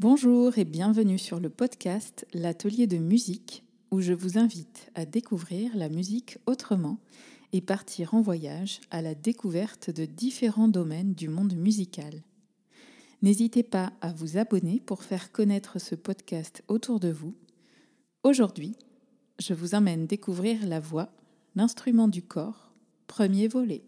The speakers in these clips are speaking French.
Bonjour et bienvenue sur le podcast L'atelier de musique où je vous invite à découvrir la musique autrement et partir en voyage à la découverte de différents domaines du monde musical. N'hésitez pas à vous abonner pour faire connaître ce podcast autour de vous. Aujourd'hui, je vous emmène découvrir la voix, l'instrument du corps, premier volet.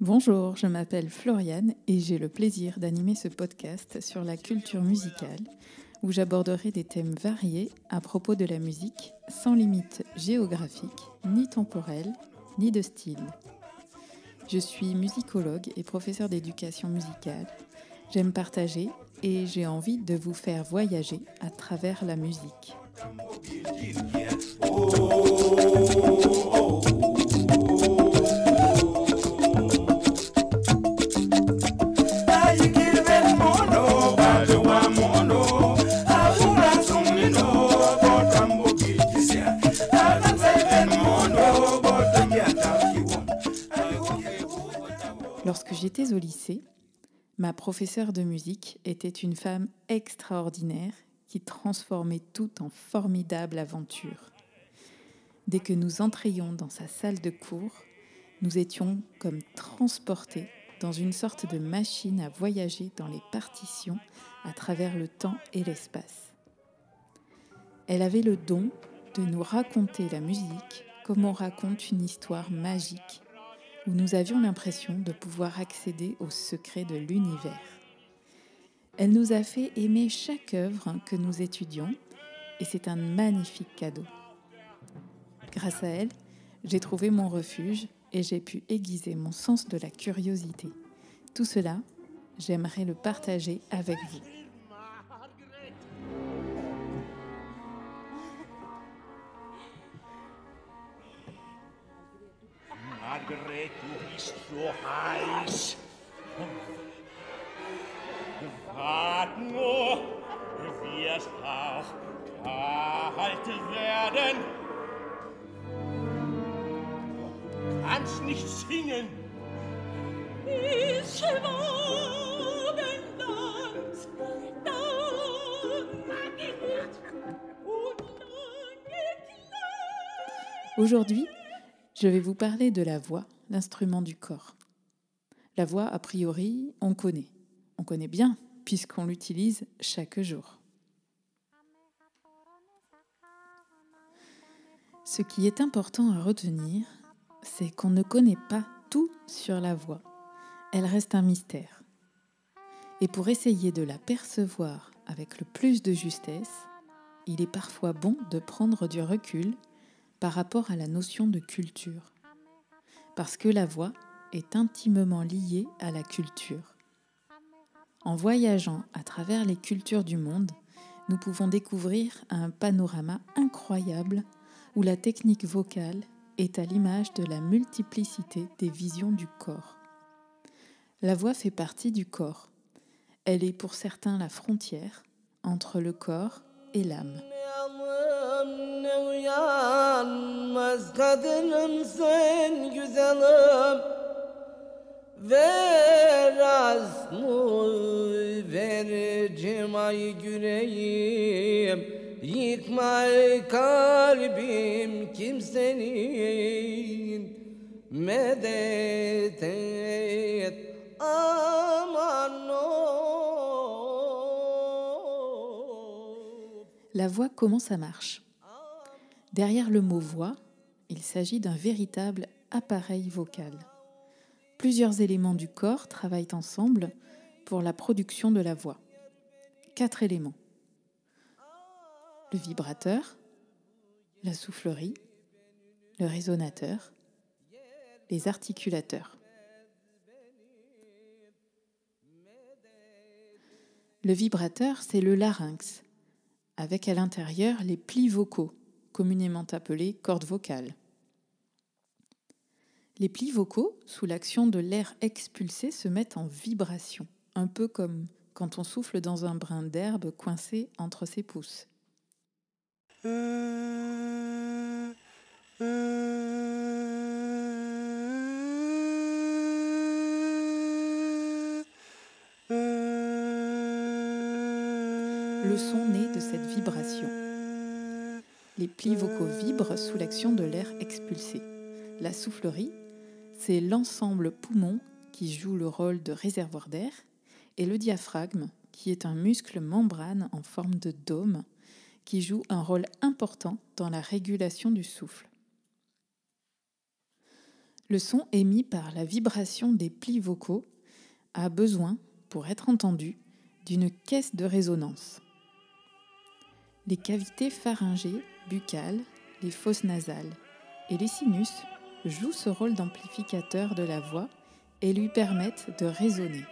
Bonjour, je m'appelle Floriane et j'ai le plaisir d'animer ce podcast sur la culture musicale où j'aborderai des thèmes variés à propos de la musique sans limite géographique, ni temporelle, ni de style. Je suis musicologue et professeur d'éducation musicale. J'aime partager et j'ai envie de vous faire voyager à travers la musique. Lorsque j'étais au lycée, ma professeure de musique était une femme extraordinaire qui transformait tout en formidable aventure. Dès que nous entrions dans sa salle de cours, nous étions comme transportés dans une sorte de machine à voyager dans les partitions à travers le temps et l'espace. Elle avait le don de nous raconter la musique comme on raconte une histoire magique où nous avions l'impression de pouvoir accéder aux secrets de l'univers. Elle nous a fait aimer chaque œuvre que nous étudions et c'est un magnifique cadeau. Grâce à elle, j'ai trouvé mon refuge et j'ai pu aiguiser mon sens de la curiosité. Tout cela, j'aimerais le partager avec vous. Margret, du bist so heiß. Wart nur, du wirst auch kalt werden. Du kannst nicht singen. Ich Margret und Margret. Aujourd'hui, je vais vous parler de la voix, l'instrument du corps. La voix, a priori, on connaît. On connaît bien, puisqu'on l'utilise chaque jour. Ce qui est important à retenir, c'est qu'on ne connaît pas tout sur la voix. Elle reste un mystère. Et pour essayer de la percevoir avec le plus de justesse, il est parfois bon de prendre du recul par rapport à la notion de culture. Parce que la voix est intimement liée à la culture. En voyageant à travers les cultures du monde, nous pouvons découvrir un panorama incroyable où la technique vocale est à l'image de la multiplicité des visions du corps. La voix fait partie du corps. Elle est pour certains la frontière entre le corps et l'âme. Uyanmaz kadınım sen güzelim. Ver az mı vereceğim ay güleyim Yıkma kalbim kimsenin. Medet et aman o La voix, comment ça marche Derrière le mot voix, il s'agit d'un véritable appareil vocal. Plusieurs éléments du corps travaillent ensemble pour la production de la voix. Quatre éléments. Le vibrateur, la soufflerie, le résonateur, les articulateurs. Le vibrateur, c'est le larynx, avec à l'intérieur les plis vocaux, communément appelés cordes vocales. Les plis vocaux, sous l'action de l'air expulsé, se mettent en vibration, un peu comme quand on souffle dans un brin d'herbe coincé entre ses pouces. Le son naît de cette vibration. Les plis vocaux vibrent sous l'action de l'air expulsé. La soufflerie, c'est l'ensemble poumon qui joue le rôle de réservoir d'air et le diaphragme, qui est un muscle membrane en forme de dôme, qui joue un rôle important dans la régulation du souffle. Le son émis par la vibration des plis vocaux a besoin, pour être entendu, d'une caisse de résonance. Les cavités pharyngées, buccales, les fosses nasales et les sinus jouent ce rôle d'amplificateur de la voix et lui permettent de résonner.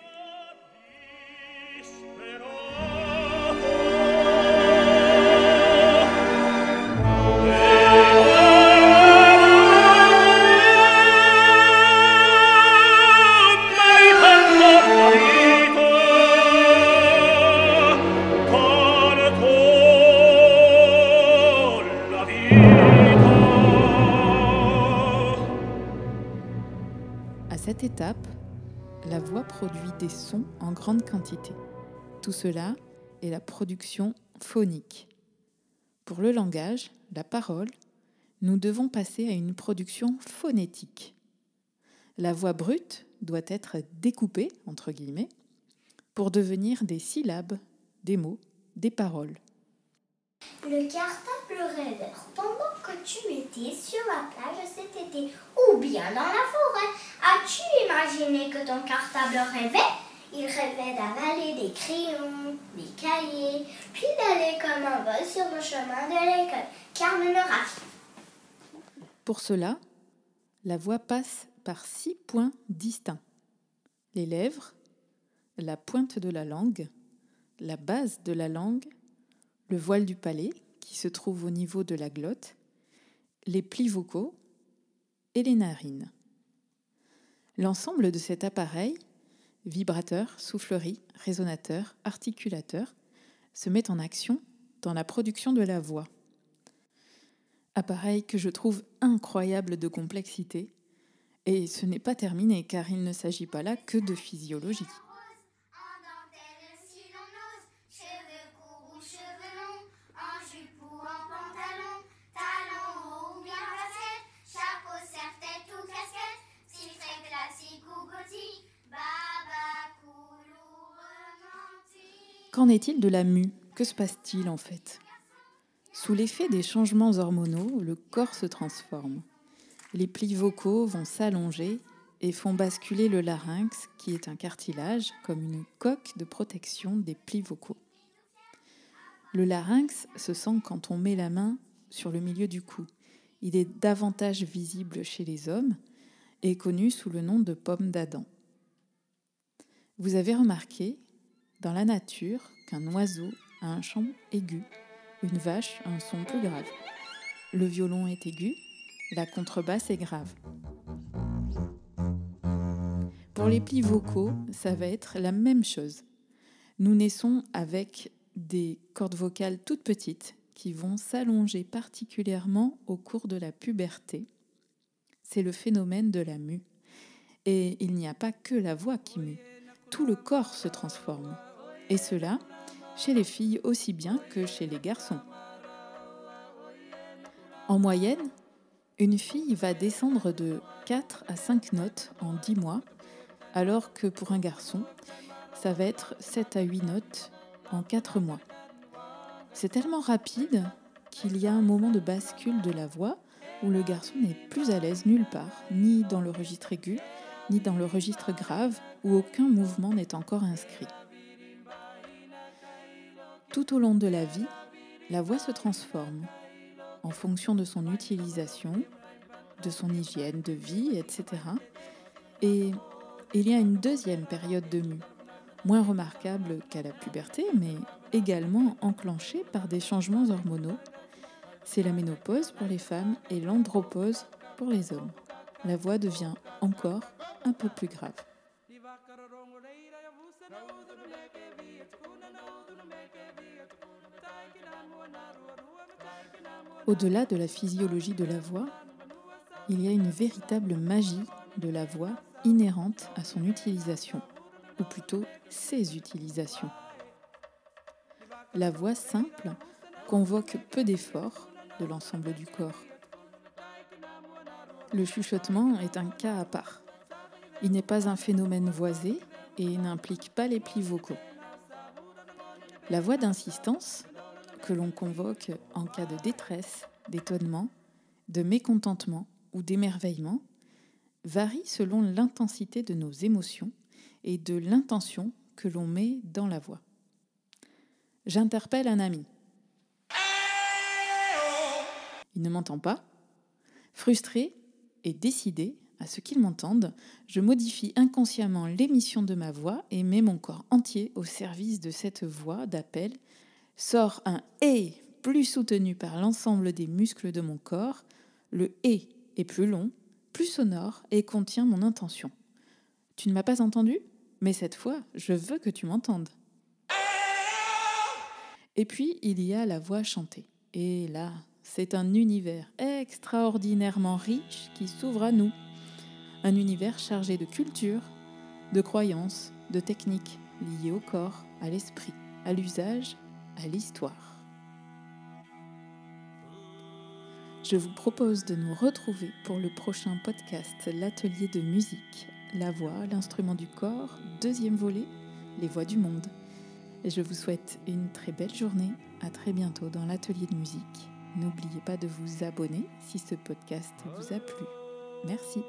Produit des sons en grande quantité. Tout cela est la production phonique. Pour le langage, la parole, nous devons passer à une production phonétique. La voix brute doit être découpée, entre guillemets, pour devenir des syllabes, des mots, des paroles. Le pendant que tu étais sur la plage cet été ou bien dans la imaginé que ton cartable rêvait Il rêvait d'avaler des crayons, des cahiers, puis d'aller comme un vol sur le chemin de l'école, car ne le rate. Pour cela, la voix passe par six points distincts. Les lèvres, la pointe de la langue, la base de la langue, le voile du palais, qui se trouve au niveau de la glotte, les plis vocaux et les narines. L'ensemble de cet appareil, vibrateur, soufflerie, résonateur, articulateur, se met en action dans la production de la voix. Appareil que je trouve incroyable de complexité, et ce n'est pas terminé car il ne s'agit pas là que de physiologie. Qu'en est-il de la mue? Que se passe-t-il en fait? Sous l'effet des changements hormonaux, le corps se transforme. Les plis vocaux vont s'allonger et font basculer le larynx, qui est un cartilage, comme une coque de protection des plis vocaux. Le larynx se sent quand on met la main sur le milieu du cou. Il est davantage visible chez les hommes et connu sous le nom de pomme d'Adam. Vous avez remarqué dans la nature qu'un oiseau a un chant aigu, une vache a un son plus grave. Le violon est aigu, la contrebasse est grave. Pour les plis vocaux, ça va être la même chose. Nous naissons avec des cordes vocales toutes petites qui vont s'allonger particulièrement au cours de la puberté. C'est le phénomène de la mue. Et il n'y a pas que la voix qui mue. Le corps se transforme. Et cela chez les filles aussi bien que chez les garçons. En moyenne, une fille va descendre de 4 à 5 notes en 10 mois, alors que pour un garçon, ça va être 7 à 8 notes en 4 mois. C'est tellement rapide qu'il y a un moment de bascule de la voix où le garçon n'est plus à l'aise nulle part, ni dans le registre aigu, ni dans le registre grave, où aucun mouvement n'est encore inscrit. Tout au long de la vie, la voix se transforme en fonction de son utilisation, de son hygiène de vie, etc. Et il y a une deuxième période de mue, moins remarquable qu'à la puberté, mais également enclenchée par des changements hormonaux. C'est la ménopause pour les femmes et l'andropause pour les hommes. la voix devient encore un peu plus grave. Au-delà de la physiologie de la voix, il y a une véritable magie de la voix inhérente à son utilisation, ou plutôt ses utilisations. La voix simple convoque peu d'efforts de l'ensemble du corps. Le chuchotement est un cas à part. Il n'est pas un phénomène voisé et n'implique pas les plis vocaux. La voix d'insistance, que l'on convoque en cas de détresse, d'étonnement, de mécontentement ou d'émerveillement, varie selon l'intensité de nos émotions et de l'intention que l'on met dans la voix. J'interpelle un ami. Il ne m'entend pas. Frustré et décidé à ce qu'il m'entende, je modifie inconsciemment l'émission de ma voix et mets mon corps entier au service de cette voix d'appel. Sort un et plus soutenu par l'ensemble des muscles de mon corps. Le et est plus long, plus sonore et contient mon intention. Tu ne m'as pas entendu? Mais cette fois, je veux que tu m'entendes. Et puis, il y a la voix chantée. Et là, c'est un univers extraordinairement riche qui s'ouvre à nous. Un univers chargé de culture, de croyances, de techniques liées au corps, à l'esprit, à l'usage, à l'histoire. Je vous propose de nous retrouver pour le prochain podcast L'atelier de musique, la voix, l'instrument du corps, deuxième volet, les voix du monde. Et je vous souhaite une très belle journée. À très bientôt dans l'atelier de musique. N'oubliez pas de vous abonner si ce podcast vous a plu. Merci.